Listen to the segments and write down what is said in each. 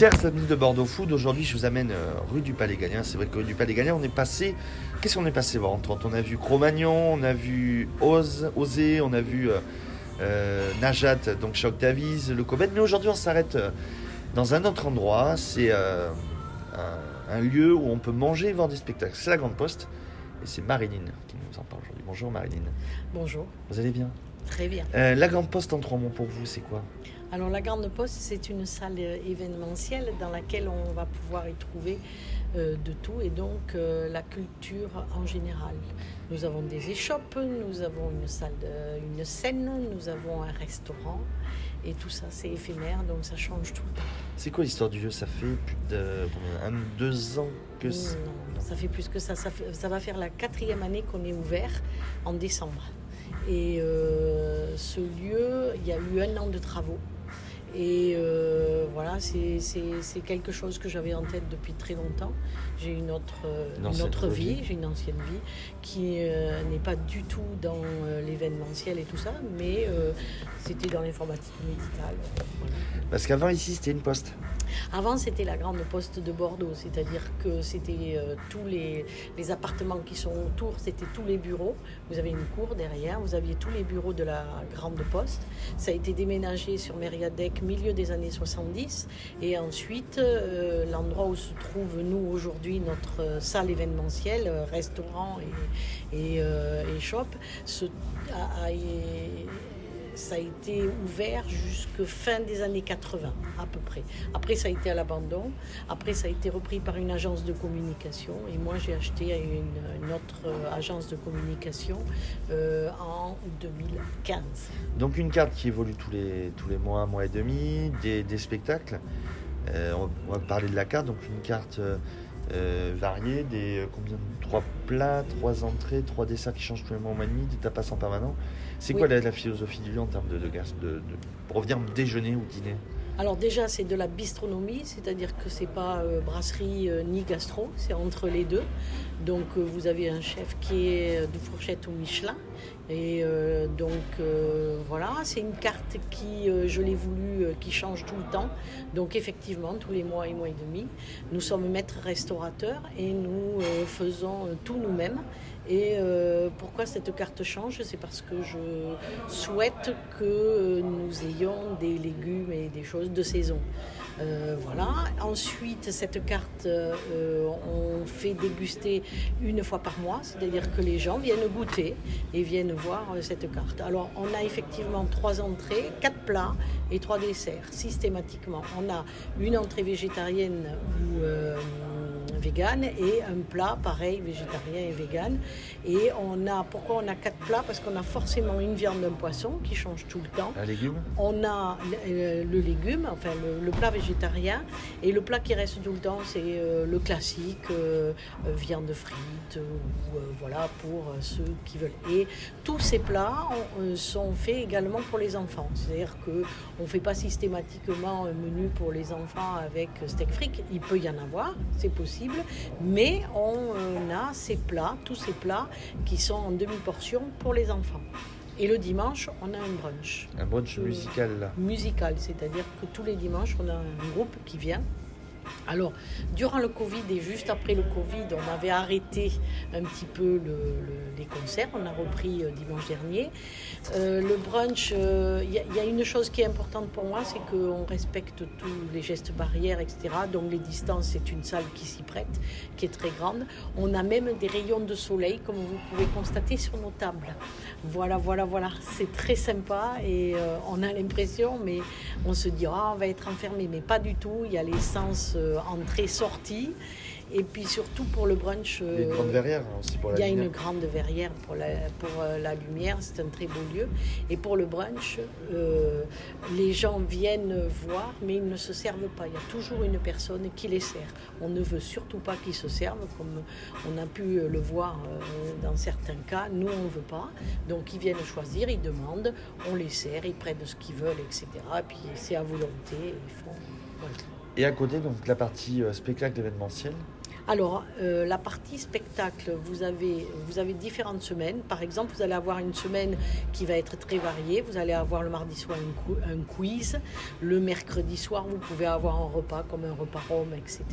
Chers amis de Bordeaux Food, aujourd'hui je vous amène euh, rue du Palais Gallien. C'est vrai que rue du Palais Gallien, on est passé. Qu'est-ce qu'on est passé voir entre On a vu Cro-Magnon, on a vu Oz, Osé, on a vu euh, euh, Najat, donc Choc Davies, le Coben. Mais aujourd'hui on s'arrête dans un autre endroit. C'est euh, un, un lieu où on peut manger et voir des spectacles. C'est la Grande Poste. Et c'est Marilyn qui nous en parle aujourd'hui. Bonjour Marilyn. Bonjour, Vous allez bien? Très bien. Euh, La Grande Poste en trois mots pour vous, c'est quoi? Alors la Grande Poste, c'est une salle euh, événementielle dans laquelle on va pouvoir y trouver euh, de tout et donc euh, la culture en général. Nous avons des échoppes, nous avons une salle, de- une scène, nous avons un restaurant et tout ça c'est éphémère donc ça change tout le temps. C'est quoi l'histoire du lieu Ça fait plus de un, deux ans que c'est- Non, ça fait plus que ça. Ça, fait- ça va faire la quatrième année qu'on est ouvert en décembre. Et euh, ce lieu, il y a eu un an de travaux. Et euh, voilà, c'est quelque chose que j'avais en tête depuis très longtemps. J'ai une autre, Une autre vie. vie, j'ai une ancienne vie qui euh, n'est pas du tout dans euh, l'événementiel et tout ça, mais c'était dans l'informatique médicale. Voilà. Parce qu'avant ici c'était une poste. Avant, c'était la grande poste de Bordeaux, c'est-à-dire que c'était tous les, les appartements qui sont autour, c'était tous les bureaux. Vous avez une cour derrière, vous aviez tous les bureaux de la grande poste. Ça a été déménagé sur Mériadec milieu des années 70. Et ensuite, euh, l'endroit où se trouve, nous, aujourd'hui, notre euh, salle événementielle, euh, restaurant et, et, shop, se- a- ça a été ouvert jusque fin des années 80 à peu près. Après ça a été à l'abandon. Après ça a été repris par une agence de communication et moi j'ai acheté une, autre euh, agence de communication euh, en 2015. Donc une carte qui évolue tous les, tous les mois, mois et demi, des, spectacles. Euh, on, va- parler de la carte, donc une carte euh, variée, des euh, combien de- trois plats, trois entrées, trois desserts qui changent tous les mois, mois et demi, des tapas en permanent. C'est quoi la, la philosophie du lieu en termes de, de, gaz- de, de- pour revenir déjeuner ou dîner? Alors déjà c'est de la bistronomie, c'est-à-dire que c'est pas euh, brasserie euh, ni gastro, c'est entre les deux. Donc euh, vous avez un chef qui est de fourchette au Michelin. Et donc voilà, c'est une carte qui, je l'ai voulu, qui change tout le temps. Donc effectivement, tous les mois et mois et demi, nous sommes maîtres restaurateurs et nous faisons tout nous-mêmes. Et euh, pourquoi cette carte change? C'est parce que je souhaite que euh, nous ayons des légumes et des choses de saison. Euh, voilà. Ensuite, cette carte, euh, on fait déguster une fois par mois, c'est-à-dire que les gens viennent goûter et viennent voir euh, cette carte. Alors, on a effectivement trois entrées, quatre plats et trois desserts systématiquement. On a une entrée végétarienne ou euh, végane et un plat pareil végétarien et végane. Et on a pourquoi on a quatre plats? Parce qu'on a forcément une viande d'un poisson qui change tout le temps. Un légume? On a le, le légume, enfin le, le plat végétarien, et le plat qui reste tout le temps, c'est euh, le classique, euh, euh, viande frite, euh, ou euh, voilà, pour euh, ceux qui veulent. Et tous ces plats ont- euh, sont faits également pour les enfants. C'est-à-dire qu'on ne fait pas systématiquement un menu pour les enfants avec steak fric. Il peut y en avoir, c'est possible, mais on euh, a ces plats, tous ces plats qui sont en demi-portion pour les enfants. Et le dimanche, on a un brunch Un brunch Euh, musical là. musical, c'est-à-dire que tous les dimanches, on a un groupe qui vient. Alors, durant le Covid et juste après le Covid, on avait arrêté un petit peu le- le- les concerts. On a repris euh, dimanche dernier. Euh, le brunch, euh, il y, a- une chose qui est importante pour moi, c'est qu'on respecte tous les gestes barrières, etc. Donc, les distances, c'est une salle qui s'y prête, qui est très grande. On a même des rayons de soleil, comme vous pouvez constater sur nos tables. Voilà, voilà, voilà. C'est très sympa et on a l'impression, mais on se dit, ah, on va être enfermé, mais pas du tout. Il y a les sens euh, entrée-sortie. Et puis surtout pour le brunch, Les euh, grandes verrières hein, aussi pour la il y a lumière. une grande verrière pour la, pour euh, la lumière, c'est un très beau lieu. Et pour le brunch, euh, les gens viennent voir, mais ils ne se servent pas. Il y a toujours une personne qui les sert. On ne veut surtout pas qu'ils se servent, comme on a pu le voir dans certains cas. Nous, on ne veut pas. Donc, ils viennent choisir, ils demandent, on les sert, ils prennent ce qu'ils veulent, etc. Et puis, c'est à volonté. Ils font... voilà. Et à côté, donc la partie euh, spectacle événementiel. Alors, euh, la partie spectacle, vous avez, différentes semaines. Par exemple, vous allez avoir une semaine qui va être très variée. Vous allez avoir le mardi soir un, quiz. Le mercredi soir, vous pouvez avoir un repas comme un repas rhum, etc.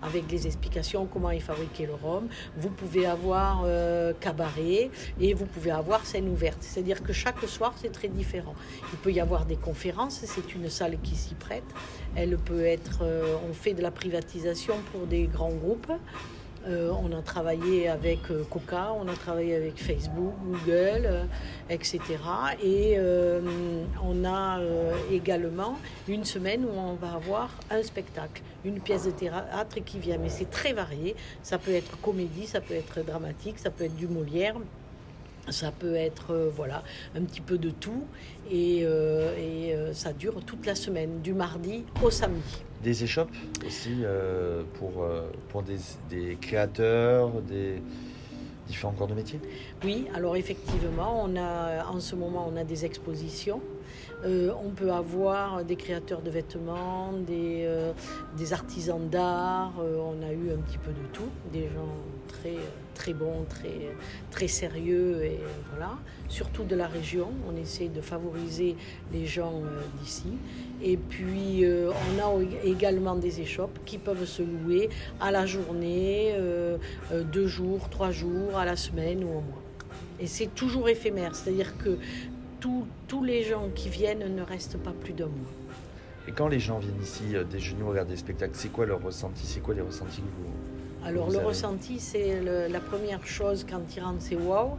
Avec les explications comment est fabriqué le rhum. Vous pouvez avoir euh, cabaret et vous pouvez avoir scène ouverte. C'est-à-dire que chaque soir, c'est très différent. Il peut y avoir des conférences. C'est une salle qui s'y prête. Elle peut être, euh, on fait de la privatisation pour des grands groupes. Euh, on a travaillé avec euh, Coca, on a travaillé avec Facebook, Google, etc. Et on a également une semaine où on va avoir un spectacle, une pièce de théâtre qui vient. Mais c'est très varié. Ça peut être comédie, ça peut être dramatique, ça peut être du Molière. Ça peut être euh, voilà un petit peu de tout et, euh, euh, ça dure toute la semaine, du mardi au samedi. Des échoppes aussi pour, pour des, des, créateurs, des différents corps de métier? Oui, alors effectivement, on a, en ce moment on a des expositions. On peut avoir des créateurs de vêtements, des, des artisans d'art, on a eu un petit peu de tout, des gens très très bon, très, très sérieux, et voilà. surtout de la région. On essaie de favoriser les gens euh, d'ici. Et puis, euh, on a également des échoppes qui peuvent se louer à la journée, euh, deux jours, trois jours, à la semaine ou au mois. Et c'est toujours éphémère, c'est-à-dire que tous les gens qui viennent ne restent pas plus d'un mois. Et quand les gens viennent ici déjeuner ou regarder des spectacles, c'est quoi leur ressenti? C'est quoi les ressentis que vous, alors le ressenti, c'est la première chose quand ils rentrent, c'est waouh.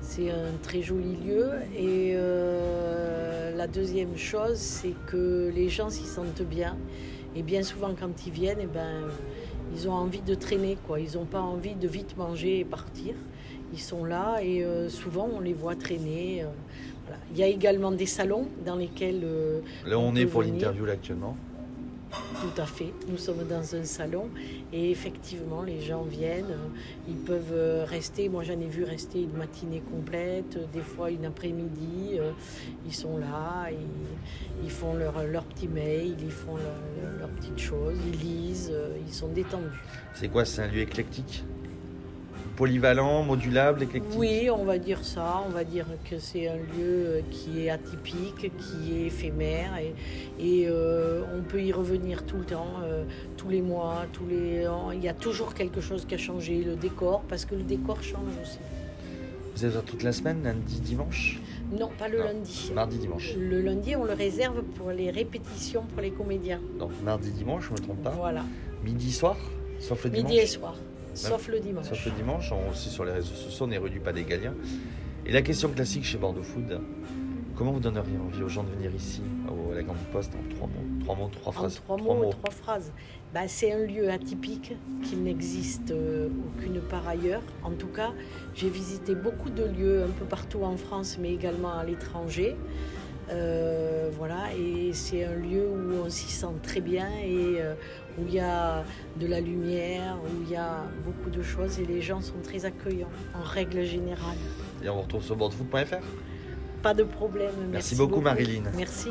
C'est un très joli lieu. Et euh, la deuxième chose, c'est que les gens s'y sentent bien. Et bien souvent, quand ils viennent, eh ben, ils ont envie de traîner. Quoi. Ils n'ont pas envie de vite manger et partir. Ils sont là et euh, souvent, on les voit traîner. Euh, Il y a également des salons dans lesquels... là, on, est pour l'interview actuellement. Tout à fait. Nous sommes dans un salon et effectivement, les gens viennent. Euh, ils peuvent euh, rester. Moi, j'en ai vu rester une matinée complète, des fois une après-midi. Euh, ils sont là, ils, font leur, leur petit mail, ils font leurs petites choses, ils lisent, ils sont détendus. C'est quoi? C'est un lieu éclectique? Polyvalent, modulable, éclectique Oui, on va dire ça. On va dire que c'est un lieu qui est atypique, qui est éphémère et, et euh, on peut y revenir tout le temps, euh, tous les mois, tous les ans. Il y a toujours quelque chose qui a changé, le décor, parce que le décor change aussi. Vous êtes là toute la semaine, lundi, dimanche? Non, pas le lundi. Mardi, dimanche. Le lundi, on le réserve pour les répétitions pour les comédiens. Donc mardi, dimanche, je ne me trompe pas. Voilà. Midi, soir Sauf le dimanche? Midi et soir. Sauf le dimanche. Sauf le dimanche, on, aussi sur les réseaux sociaux, on est rue du Pas des Galiens. Et la question classique chez Bordeaux Food, comment vous donneriez envie aux gens de venir ici, à la Grande Poste, en trois mots, trois mots, trois phrases En trois, mots, trois phrases. Bah, c'est un lieu atypique qui n'existe euh, aucune part ailleurs. En tout cas, j'ai visité beaucoup de lieux un peu partout en France, mais également à l'étranger. Euh, c'est un lieu où on s'y sent très bien et euh, où il y a de la lumière, où il y a beaucoup de choses et les gens sont très accueillants en règle générale. Et on vous retrouve sur bordefoot.fr Pas de problème. Merci, beaucoup, beaucoup. Marilyn. Merci.